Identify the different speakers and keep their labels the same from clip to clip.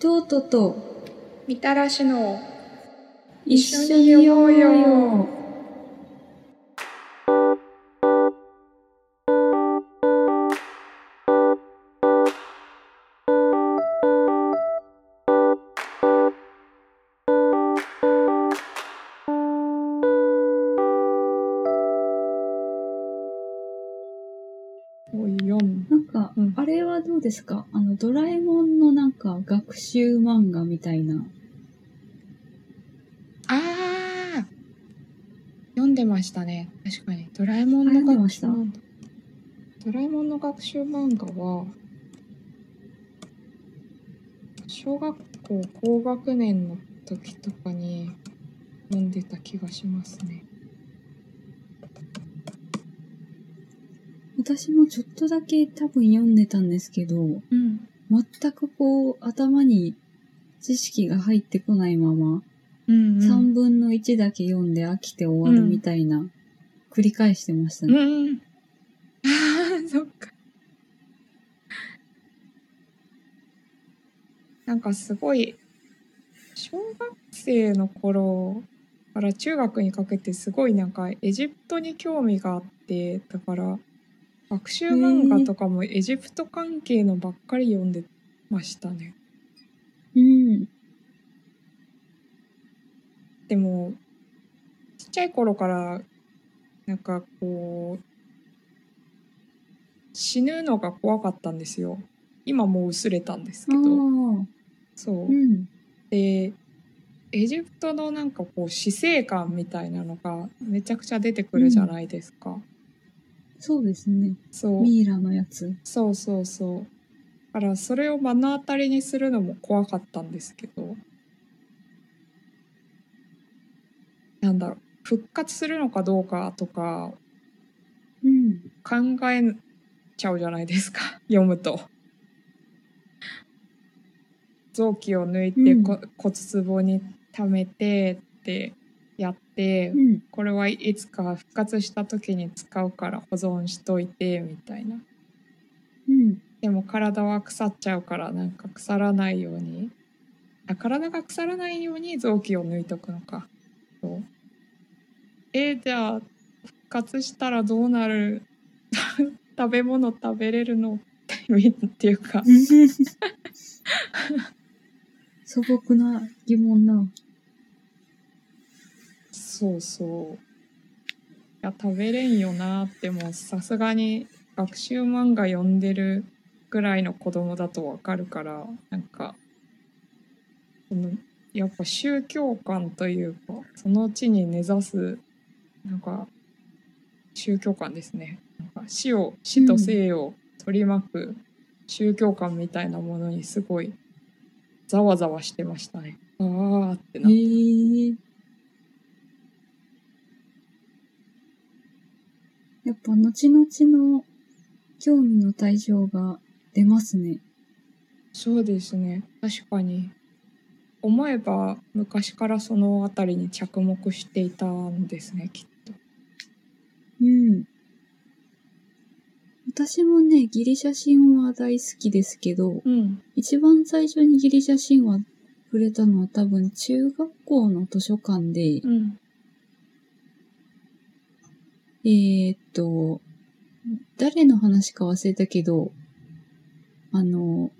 Speaker 1: トートと
Speaker 2: みたらしの
Speaker 1: 一緒に読もうよ。なんか、
Speaker 2: うん。
Speaker 1: あれはどうですか？あの、ドラえもんか学習漫画みたいな。
Speaker 2: ああ読んでましたね。確かに。ドラえもんの学習漫画。ドラえもんの学習漫画は小学校高学年の時とかに読んでた気がしますね。
Speaker 1: 私もちょっとだけ多分読んでたんですけど、
Speaker 2: うん
Speaker 1: 全くこう、頭に知識が入ってこないまま、
Speaker 2: うん
Speaker 1: 3分の1だけ読んで飽きて終わるみたいな、繰り返してましたね。
Speaker 2: うん。ああそっか。なんかすごい小学生の頃から中学にかけてすごいなんかエジプトに興味があってだから学習漫画とかもエジプト関係のばっかり読んでましたね
Speaker 1: うん。
Speaker 2: でもちっちゃい頃からなんかこう死ぬのが怖かったんですよ今もう薄れたんですけ。どそう
Speaker 1: うん。
Speaker 2: でエジプトのなんかこう死生観みたいなのがめちゃくちゃ出てくるじゃないですか、
Speaker 1: そうですね。
Speaker 2: そう
Speaker 1: ミイラのやつ。
Speaker 2: そうそうそうだからそれを目の当たりにするのも怖かったんですけどなんだろう復活するのかどうかとか
Speaker 1: うん。
Speaker 2: 考えちゃうじゃないですか 読むと。臓器を抜いて
Speaker 1: うん
Speaker 2: こ、骨壺に溜めてってやって、
Speaker 1: うん。
Speaker 2: これはいつか復活した時に使うから保存しといてみたいな。
Speaker 1: うん。
Speaker 2: でも体は腐っちゃうからなんか腐らないようにあ体が腐らないように臓器を抜いとくのか。そうえーじゃあ復活したらどうなる？食べ物食べれるの？っていうか
Speaker 1: 素朴な疑問な。
Speaker 2: そうそう。いや食べれんよなってもうさすがに学習漫画読んでるぐらいの子供だとわかるからなんかそのやっぱ宗教観というかその地に根ざすなんか宗教観ですね。なんか死を死と生を取り巻く宗教観みたいなものにすごいざわざわしてましたね。あーってな
Speaker 1: へえ。やっぱ後々の興味の対象が出ますね。
Speaker 2: そうですね。確かに。思えば昔からその辺りに着目していたんですねきっと。
Speaker 1: うん。私もね、ギリシャ神話大好きですけど、
Speaker 2: うん。
Speaker 1: 一番最初にギリシャ神話触れたのは多分中学校の図書館で、
Speaker 2: うん
Speaker 1: えー、っと、誰の話か忘れたけど、あの、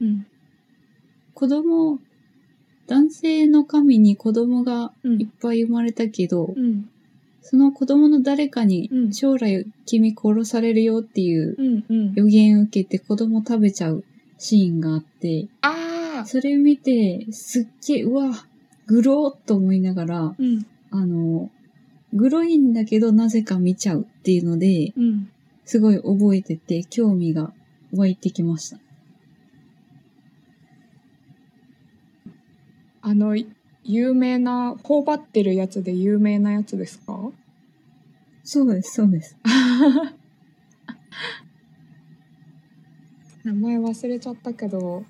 Speaker 2: うん。
Speaker 1: 子供、男性の神に子供が
Speaker 2: うん。
Speaker 1: いっぱい生まれたけど、
Speaker 2: うん。
Speaker 1: その子供の誰かに
Speaker 2: うん。
Speaker 1: 将来君殺されるよっていう予言を受けて子供食べちゃうシーンがあって、
Speaker 2: ああ
Speaker 1: それ見て、すっげえ、うわ、グローっと思いながら、
Speaker 2: うん。
Speaker 1: あの、グロいんだけどなぜか見ちゃうっていうので、
Speaker 2: うん
Speaker 1: すごい覚えてて興味が湧いてきました。
Speaker 2: あの有名な頬張ってるやつで有名なやつですか？
Speaker 1: そうです、そうです。
Speaker 2: 名前忘れちゃったけど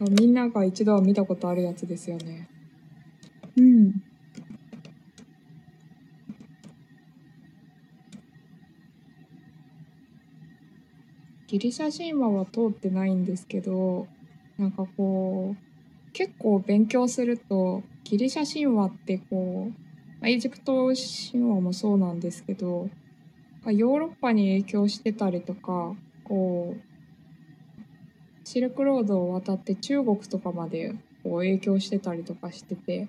Speaker 2: みんなが一度は見たことあるやつですよね
Speaker 1: うん。
Speaker 2: ギリシャ神話は通ってないんですけどなんかこう結構勉強するとギリシャ神話ってこうまあエジプト神話もそうなんですけどヨーロッパに影響してたりとかこうシルクロードを渡って中国とかまでこう影響してたりとかしてて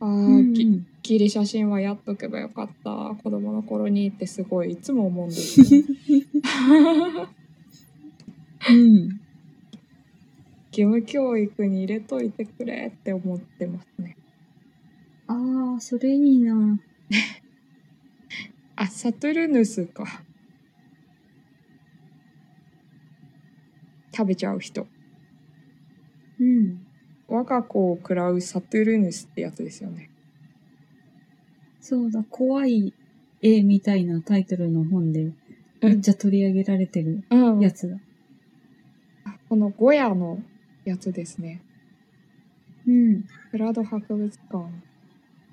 Speaker 2: あー、
Speaker 1: うん
Speaker 2: ギギリシャ神話やっとけばよかった子供の頃にってすごいいつも思うんですよ。
Speaker 1: うん。
Speaker 2: 義務教育に入れといてくれって思ってますね。
Speaker 1: ああ、それいいな。
Speaker 2: あ、サトゥルヌスか。食べちゃう人。
Speaker 1: うん。
Speaker 2: 我が子を食らうサトゥルヌスってやつですよね。
Speaker 1: そうだ、怖い絵みたいなタイトルの本で、めっちゃ取り上げられてる
Speaker 2: うん
Speaker 1: やつだ。
Speaker 2: このゴヤのやつですね。
Speaker 1: うん。
Speaker 2: プラド博物館、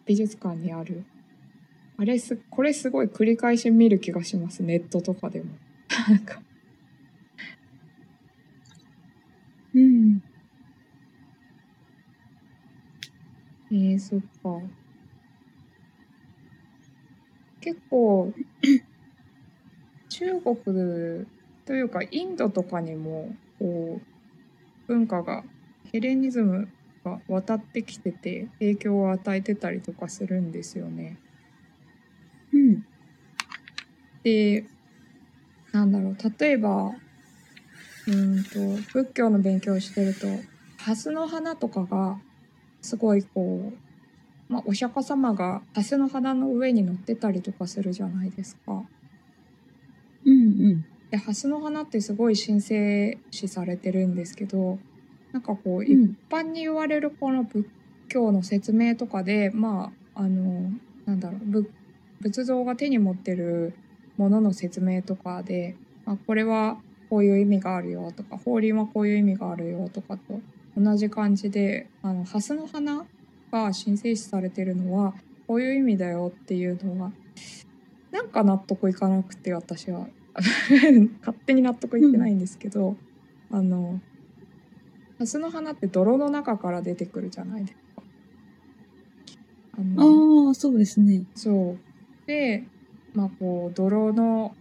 Speaker 2: 美術館にある。あれす、これすごい繰り返し見る気がします。ネットとかでも。なんか、
Speaker 1: うん。
Speaker 2: えー、そっか。結構、中国というかインドとかにも、こう、文化が、ヘレニズムが渡ってきてて、影響を与えてたりとかするんですよね。
Speaker 1: うん。
Speaker 2: で、なんだろう、例えば、うーんと、仏教の勉強をしてると、蓮の花とかが、すごいこう、まあ、お釈迦様が蓮の花の上に乗ってたりとかするじゃないですか。
Speaker 1: うんうん。
Speaker 2: で、蓮の花ってすごい神聖視されてるんですけど、なんかこう、一
Speaker 1: うん。
Speaker 2: 般に言われるこの仏教の説明とかでまああのなんだろう仏仏像が手に持ってるものの説明とかで、まあ、これはこういう意味があるよとか法輪はこういう意味があるよとかと同じ感じであの蓮の花が神聖視されてるのはこういう意味だよっていうのがなんか納得いかなくて私は 勝手に納得いってないんですけど、あの蓮の花って泥の中から出てくるじゃないですか。あの
Speaker 1: ああ、そうですね。
Speaker 2: そうでまあこう泥の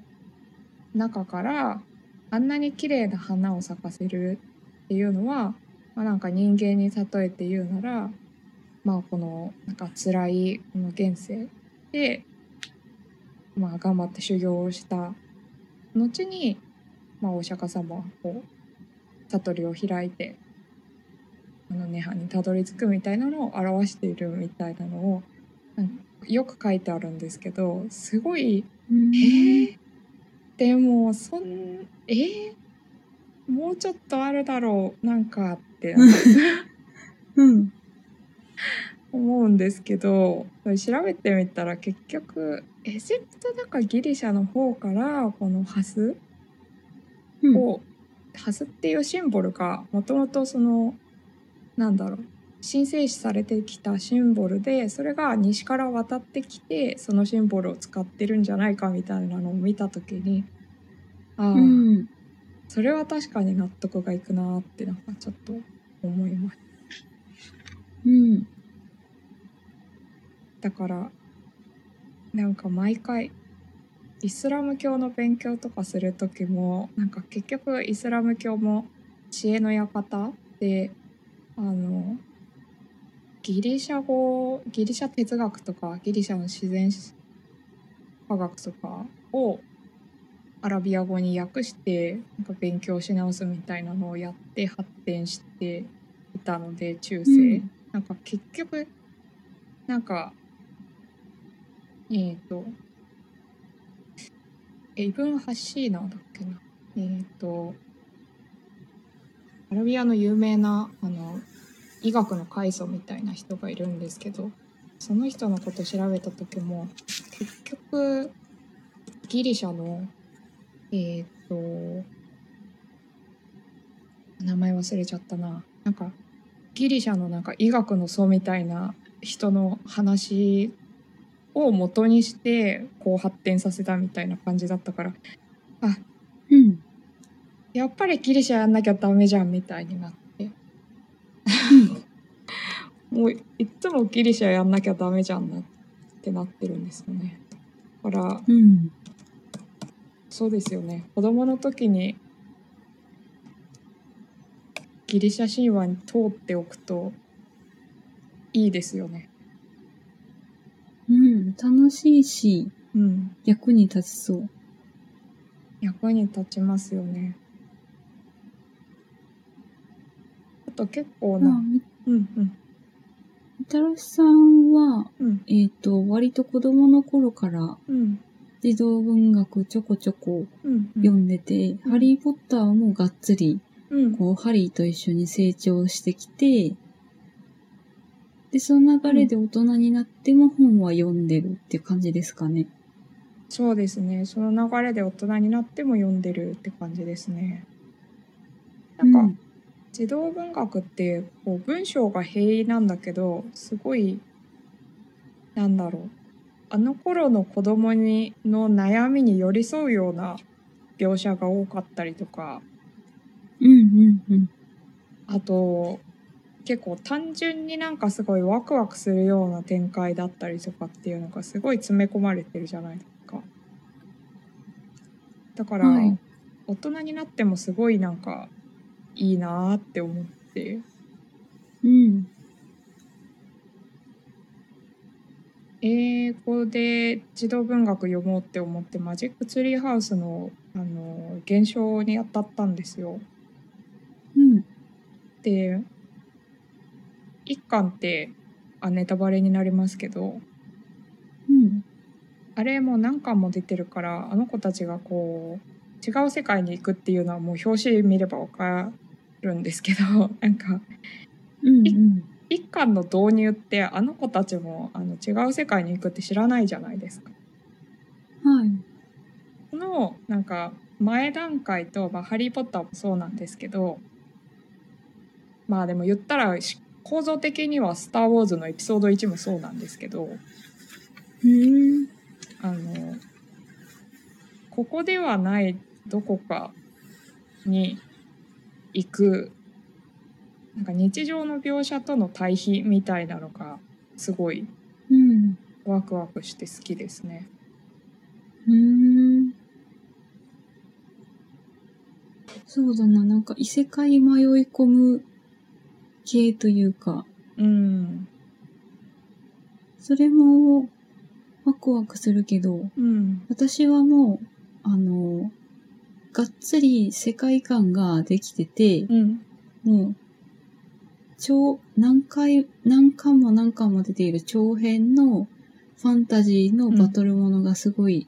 Speaker 2: 中からあんなに綺麗な花を咲かせるっていうのは、まあ、なんか人間に例えて言うならまあこのなんか辛いこの現世で、まあ、頑張って修行をした後に、まあ、お釈迦様はこう悟りを開いてあの涅槃にたどり着くみたいなのを表しているみたいなのをよく書いてあるんですけどすごい
Speaker 1: うん。
Speaker 2: えー、でもそんえー、もうちょっとあるだろうなんかって。
Speaker 1: うん。
Speaker 2: 思うんですけど調べてみたら結局エジプトだかギリシャの方からこのハス
Speaker 1: うん。
Speaker 2: を、ハスっていうシンボルがもともとそのなんだろう神聖視されてきたシンボルでそれが西から渡ってきてそのシンボルを使ってるんじゃないかみたいなのを見た時にああ、
Speaker 1: うん。
Speaker 2: それは確かに納得がいくなってなんかちょっと思います
Speaker 1: うん。
Speaker 2: だからなんか毎回イスラム教の勉強とかする時もなんか結局イスラム教も知恵の館であのギリシャ語ギリシャ哲学とかギリシャの自然科学とかをアラビア語に訳してなんか勉強し直すみたいなのをやって発展していたので中世、
Speaker 1: うん。
Speaker 2: なんか結局なんかえっ、とイブン・ハッシーナだっけな。えっ、とアラビアの有名なあの医学の開祖みたいな人がいるんですけどその人のこと調べた時も結局ギリシャのえっ、と名前忘れちゃったな。なんかギリシャのなんか医学の祖みたいな人の話を元にしてこう発展させたみたいな感じだったからあ
Speaker 1: うん。
Speaker 2: やっぱりギリシャやんなきゃダメじゃんみたいになって もういっつもギリシャやんなきゃダメじゃんなってなってるんですよね。だから
Speaker 1: うん。
Speaker 2: そうですよね子供の時にギリシャ神話に通っておくといいですよね。
Speaker 1: うん。楽しいし、
Speaker 2: うん。
Speaker 1: 役に立ちそう。
Speaker 2: 役に立ちますよね。あと結構
Speaker 1: まあ、
Speaker 2: な、
Speaker 1: み
Speaker 2: うんうん
Speaker 1: みたらしさんは、
Speaker 2: うん
Speaker 1: えっ、と、割と子供の頃から
Speaker 2: うん
Speaker 1: 児童文学ちょこちょこ
Speaker 2: うん
Speaker 1: 読んでて、
Speaker 2: うん
Speaker 1: ハリーポッターもがっつり、
Speaker 2: うん
Speaker 1: こう、ハリーと一緒に成長してきて、で、その流れで大人になっても本は読んでるって感じですかね。
Speaker 2: そうですねその流れで大人になっても読んでるって感じですね。なんか、
Speaker 1: うん
Speaker 2: 児童文学ってこう文章が平易なんだけどすごいなんだろうあの頃の子供にの悩みに寄り添うような描写が多かったりとか
Speaker 1: うんうんうん。
Speaker 2: あと結構単純になんかすごいワクワクするような展開だったりとかっていうのがすごい詰め込まれてるじゃないですか。だから、
Speaker 1: はい
Speaker 2: 大人になってもすごいなんかいいなーって思って
Speaker 1: うん。
Speaker 2: 英語で児童文学読もうって思ってマジックツリーハウスのあの現象に当たったんですよ。
Speaker 1: うん。
Speaker 2: で一巻ってあネタバレになりますけど
Speaker 1: うん。
Speaker 2: あれもう何巻も出てるからあの子たちがこう違う世界に行くっていうのはもう表紙見ればわかるんですけど なんか
Speaker 1: うんうん。
Speaker 2: 一巻の導入ってあの子たちもあの違う世界に行くって知らないじゃないですか。
Speaker 1: はい。
Speaker 2: このなんか前段階と、まあ、ハリー・ポッターもそうなんですけどまあでも言ったらし構造的には「スター・ウォーズ」のエピソード1もそうなんですけど
Speaker 1: うん。
Speaker 2: あのここではないどこかに行くなんか日常の描写との対比みたいなのがすごい。ワクワクして好きですね。
Speaker 1: うん。そうだな、なんか異世界迷い込む系というか、
Speaker 2: うん、
Speaker 1: それもワクワクするけど、
Speaker 2: うん、
Speaker 1: 私はもう、あの、がっつり世界観ができてて、
Speaker 2: うん、
Speaker 1: もう、超、何回、何巻も何巻も出ている長編のファンタジーのバトルものがすごい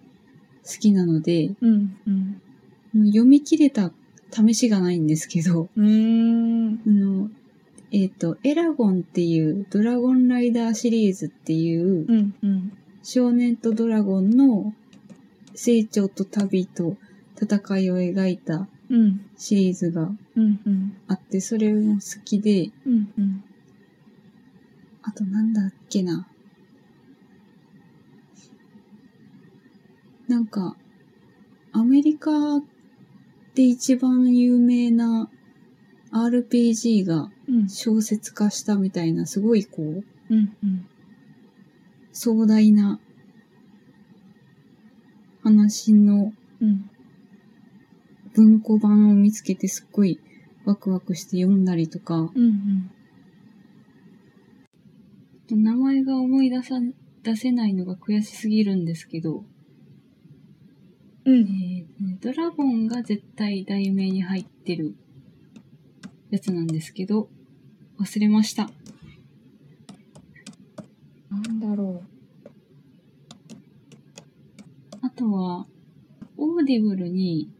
Speaker 1: 好きなので、
Speaker 2: うん、うん、
Speaker 1: 読み切れた試しがないんですけど、
Speaker 2: うーん、
Speaker 1: あの、えっ、と、エラゴンっていうドラゴンライダーシリーズっていう
Speaker 2: うん、うん、
Speaker 1: 少年とドラゴンの成長と旅と戦いを描いた
Speaker 2: うん、
Speaker 1: シリーズがあって、それも好きで、
Speaker 2: うん、うん、
Speaker 1: あとなんだっけな。なんか、アメリカで一番有名な RPG が
Speaker 2: うん、
Speaker 1: 小説化したみたいな、すごいこう、
Speaker 2: うん、うん、
Speaker 1: 壮大な話の
Speaker 2: うん、
Speaker 1: 文庫版を見つけてすっごいワクワクして読んだりとか、
Speaker 2: うん、
Speaker 1: 名前が思い出さ、出せないのが悔しすぎるんですけど、
Speaker 2: うん、
Speaker 1: えードラゴンが絶対題名に入ってるやつなんですけど、忘れました。
Speaker 2: なんだろ
Speaker 1: あとは、オーディブルに、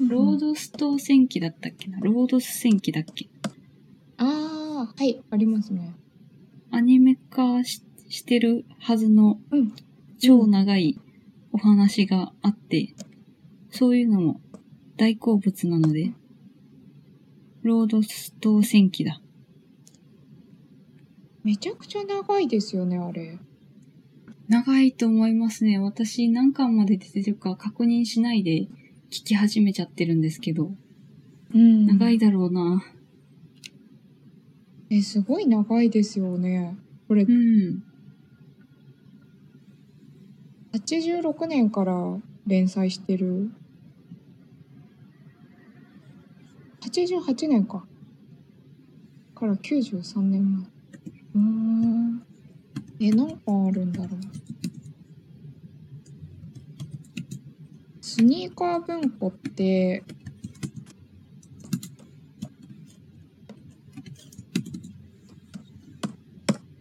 Speaker 2: う。
Speaker 1: ロードス島戦記だったっけな、ロードス戦記だっけ？
Speaker 2: ああ、はい、ありますね。
Speaker 1: アニメ化ししてるはずの
Speaker 2: うん、
Speaker 1: 超長いお話があって、そういうのも大好物なので、ロードス島戦記だ。
Speaker 2: めちゃくちゃ長いですよね、あれ。
Speaker 1: 長いと思いますね。私何巻まで出てるか確認しないで聞き始めちゃってるんですけど、
Speaker 2: うん
Speaker 1: 長いだろうな。
Speaker 2: え、すごい長いですよね。これ
Speaker 1: う、ん。
Speaker 2: 86年から連載してる。88年か。から93年前。うん。え、何巻あるんだろう。スニーカー文庫って、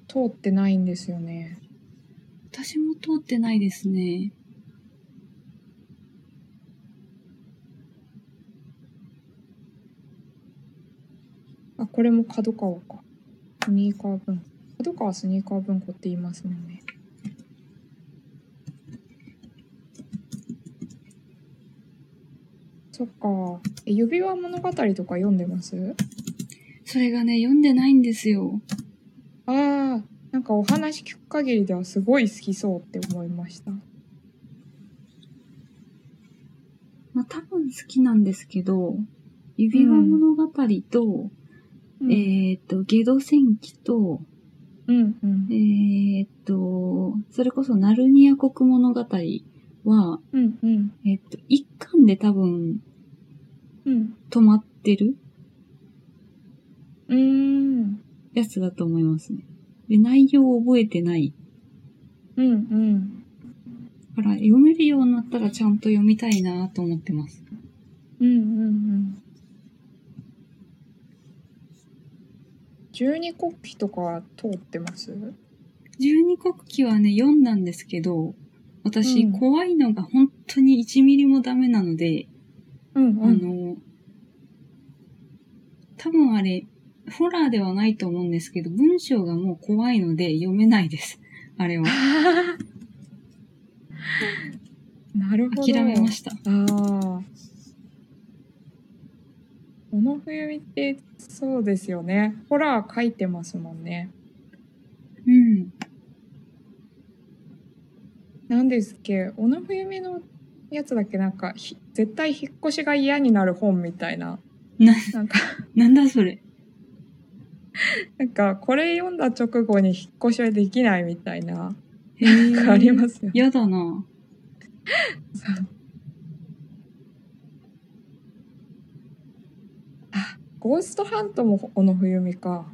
Speaker 2: 通ってないんですよね。
Speaker 1: 私も通ってないですね。
Speaker 2: これも角川か。スニーカー文庫。角川スニーカー文庫って言いますもんね。そっか。え指輪物語とか読んでます？
Speaker 1: それがね、読んでないんですよ。
Speaker 2: ああ、なんかお話聞く限りではすごい好きそうって思いました。
Speaker 1: まあ多分好きなんですけど、指輪物語と、
Speaker 2: うん、
Speaker 1: えっ、と、ゲド戦記と、
Speaker 2: うんうん。
Speaker 1: えっ、と、それこそナルニア国物語は、
Speaker 2: うんうん。
Speaker 1: えっ、と、一巻で多分
Speaker 2: うん。
Speaker 1: 止まってる
Speaker 2: うーん。
Speaker 1: やつだと思いますね。で、内容を覚えてない。
Speaker 2: うんうん。
Speaker 1: だから読めるようになったらちゃんと読みたいなと思ってます。
Speaker 2: うんうんうん十二国旗とか通ってます？
Speaker 1: 十二国旗はね、読んだんですけど、私、
Speaker 2: うん
Speaker 1: 怖いのが本当に1ミリもダメなので、
Speaker 2: うん
Speaker 1: あの、多分あれ、ホラーではないと思うんですけど、文章がもう怖いので読めないです。あれは。
Speaker 2: なるほど
Speaker 1: 諦めました。
Speaker 2: ああこの冬見ってそうですよね。ホラー書いてますもんね。
Speaker 1: うん。
Speaker 2: なんですっけ小野冬美のやつだっけ？なんかひ絶対引っ越しが嫌になる本みたいな。
Speaker 1: な、
Speaker 2: なんか。
Speaker 1: なんだそれ。
Speaker 2: なんかこれ読んだ直後に引っ越しはできないみたいな。
Speaker 1: へ
Speaker 2: なんかありますよね。
Speaker 1: やだな。
Speaker 2: あゴーストハントも小野冬美か。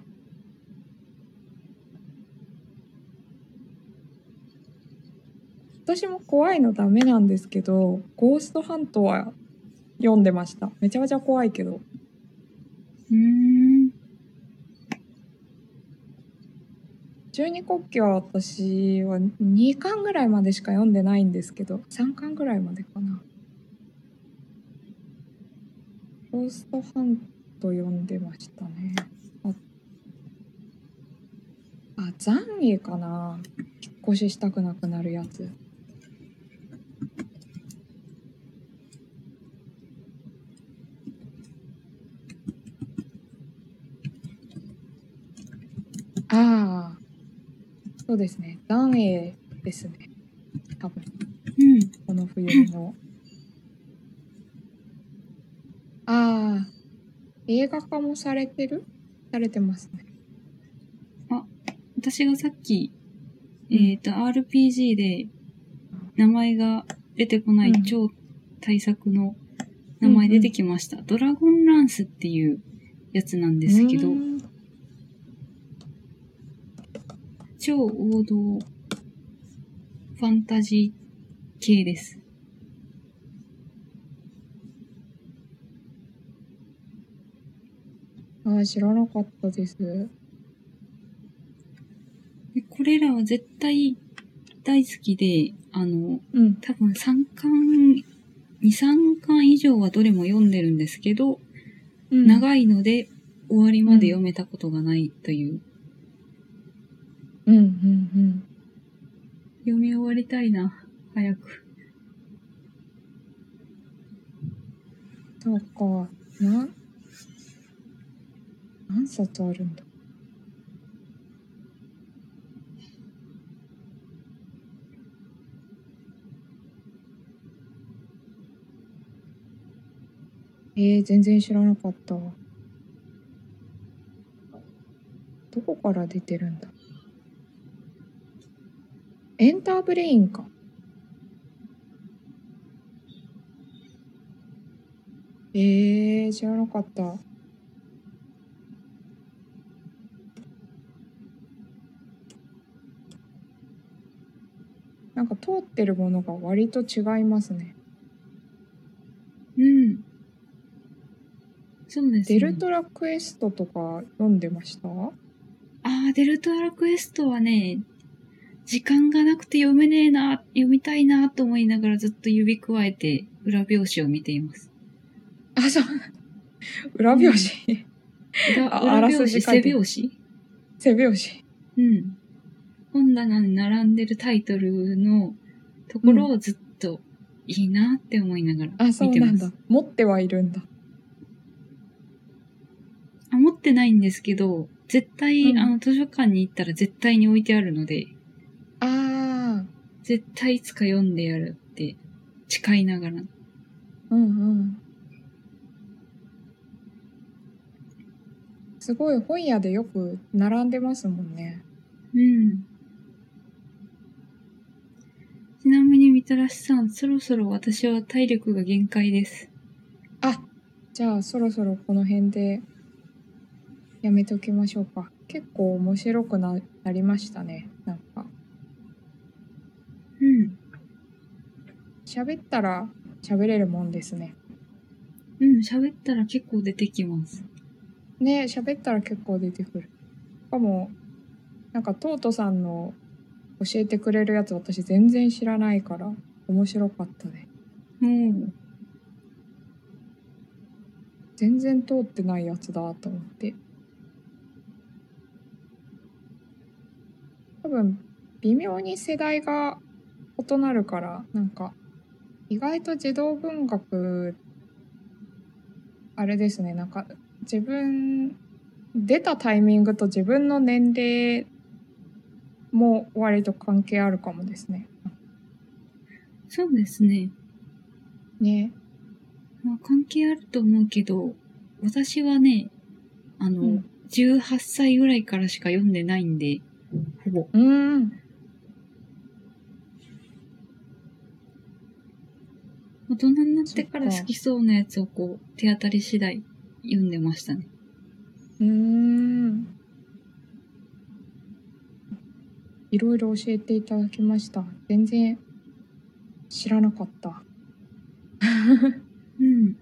Speaker 2: 私も怖いのダメなんですけどゴーストハントは読んでました。めちゃめちゃ怖いけど。
Speaker 1: うーん。
Speaker 2: 十二国旗は私は2巻ぐらいまでしか読んでないんですけど3巻ぐらいまでかな。ゴーストハント読んでましたね。ああ残影かな。引っ越ししたくなくなるやつ。ああそうですね。残影ですね。多分。
Speaker 1: うん。
Speaker 2: この冬のああ映画化もされてる？されてますね。
Speaker 1: 私がさっき、えっ、と、RPG で名前が出てこない
Speaker 2: うん。
Speaker 1: 超大作の名前出てきました。ドラゴンランスっていうやつなんですけど
Speaker 2: う、ん。
Speaker 1: 超王道ファンタジー系です。
Speaker 2: ああ知らなかったです。
Speaker 1: でこれらは絶対大好きで、あの、
Speaker 2: うん。
Speaker 1: 多分3巻、2、3巻以上はどれも読んでるんですけど、
Speaker 2: うん。
Speaker 1: 長いので終わりまで読めたことがないという。
Speaker 2: うんうんうん。
Speaker 1: 読み終わりたいな、早く。
Speaker 2: そうか。な何冊あるんだ？えー、全然知らなかったどこから出てるんだ？エンターブレインか。えー、知らなかった。なんか通ってるものが割と違いますね。
Speaker 1: うん。そうですね。
Speaker 2: デルトラクエストとか読んでました？
Speaker 1: ああ、デルトラクエストはね、時間がなくて読めねえな、読みたいなと思いながらずっと指くわえて裏表紙を見ています。
Speaker 2: あ、そう。裏表紙？
Speaker 1: 裏
Speaker 2: ああら
Speaker 1: 裏表紙、背表紙？
Speaker 2: 背表紙。
Speaker 1: うん。本棚に並んでるタイトルのところをずっといいなって思いながら
Speaker 2: あ、そう
Speaker 1: 見てます。
Speaker 2: なんだ。持ってはいるんだ。
Speaker 1: あ、持ってないんですけど、絶対、
Speaker 2: うん
Speaker 1: あの、図書館に行ったら絶対に置いてあるので、
Speaker 2: ああ。
Speaker 1: 絶対いつか読んでやるって誓いながら。
Speaker 2: うんうん。すごい本屋でよく並んでますもんね。
Speaker 1: うん。ちなみにみたらしさん、そろそろ私は体力が限界です。
Speaker 2: あ、じゃあそろそろこの辺でやめておきましょうか。結構面白くななりましたね。なんか
Speaker 1: うん。
Speaker 2: 喋ったら喋れるもんですね。
Speaker 1: うん、喋ったら結構出てきます。
Speaker 2: ね喋ったら結構出てくる。しかもなんかトートさんの教えてくれるやつ私全然知らないから面白かったね。
Speaker 1: うん。
Speaker 2: 全然通ってないやつだと思って多分微妙に世代が異なるからなんか意外と児童文学あれですねなんか自分出たタイミングと自分の年齢も割と関係あるかもですね。
Speaker 1: そうですね。
Speaker 2: ね
Speaker 1: まあ、関係あると思うけど、私はね、あの、
Speaker 2: うん
Speaker 1: 18歳ぐらいからしか読んでないんで、ほぼ。
Speaker 2: うーん
Speaker 1: 大人になってから好きそうなやつをこう、手当たり次第読んでましたね。
Speaker 2: うーん。いろいろ教えていただきました。全然知らなかった。
Speaker 1: うん。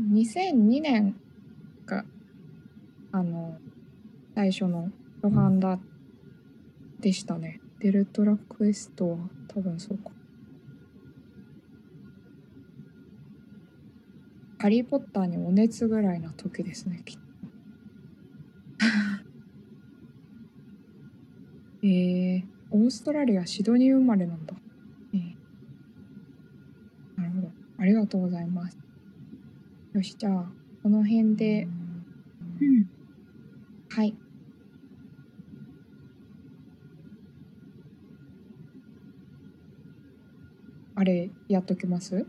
Speaker 2: 2002年が、あの、最初の初版だ、でしたね。デルトラクエストは多分そうか。ハリー・ポッターにお熱ぐらいな時ですね、きっと。えー、オーストラリア・シドニー生まれなんだ。えーなるほど。ありがとうございます。よし、じゃあ、この辺で、
Speaker 1: うん。
Speaker 2: はい。あれ、やっときます？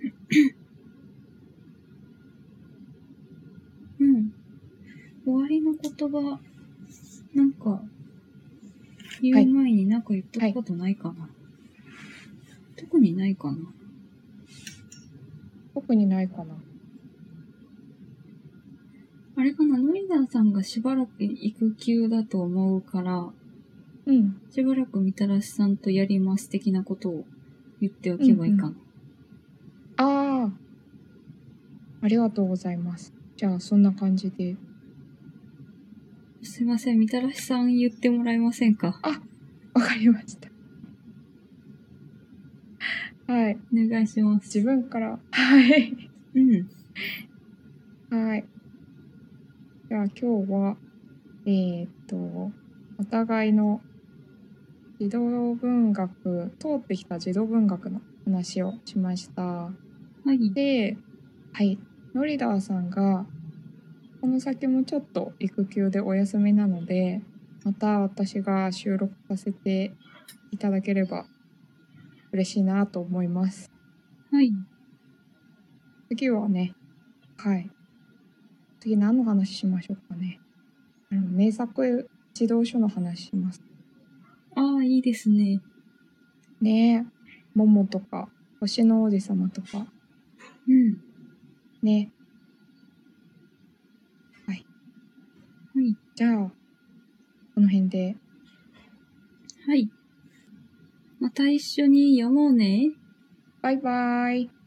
Speaker 1: うん。終わりの言葉、なんか、言う前になんか言っとくことないかな。特にないかな。
Speaker 2: 特にないかな。
Speaker 1: あれかな、ノイダーさんがしばらく育休だと思うから、
Speaker 2: うん。
Speaker 1: しばらくみたらしさんとやります的なことを言っておけばいいかな。
Speaker 2: ああ。ありがとうございます。じゃあ、そんな感じで。
Speaker 1: すいません、みたらしさん言ってもらえませんか？
Speaker 2: わかりました。はい。
Speaker 1: お願いします。
Speaker 2: 自分から。はい。
Speaker 1: うん。
Speaker 2: はい。じゃあ今日は、えーっと、お互いの児童文学、通ってきた児童文学の話をしました。
Speaker 1: はい。
Speaker 2: で、はい。ノリダーさんが、この先もちょっと育休でお休みなので、また私が収録させていただければ嬉しいなと思います。
Speaker 1: はい。
Speaker 2: 次はね、はい。次何の話しましょうかね。あの名作児童書の話します。
Speaker 1: ああ、いいですね。
Speaker 2: ねえ。モモとか、星の王子様とか、
Speaker 1: うん。
Speaker 2: ね。
Speaker 1: はい。
Speaker 2: じゃあ、この辺で。
Speaker 1: はい。また一緒に読もうね。
Speaker 2: バイバイ。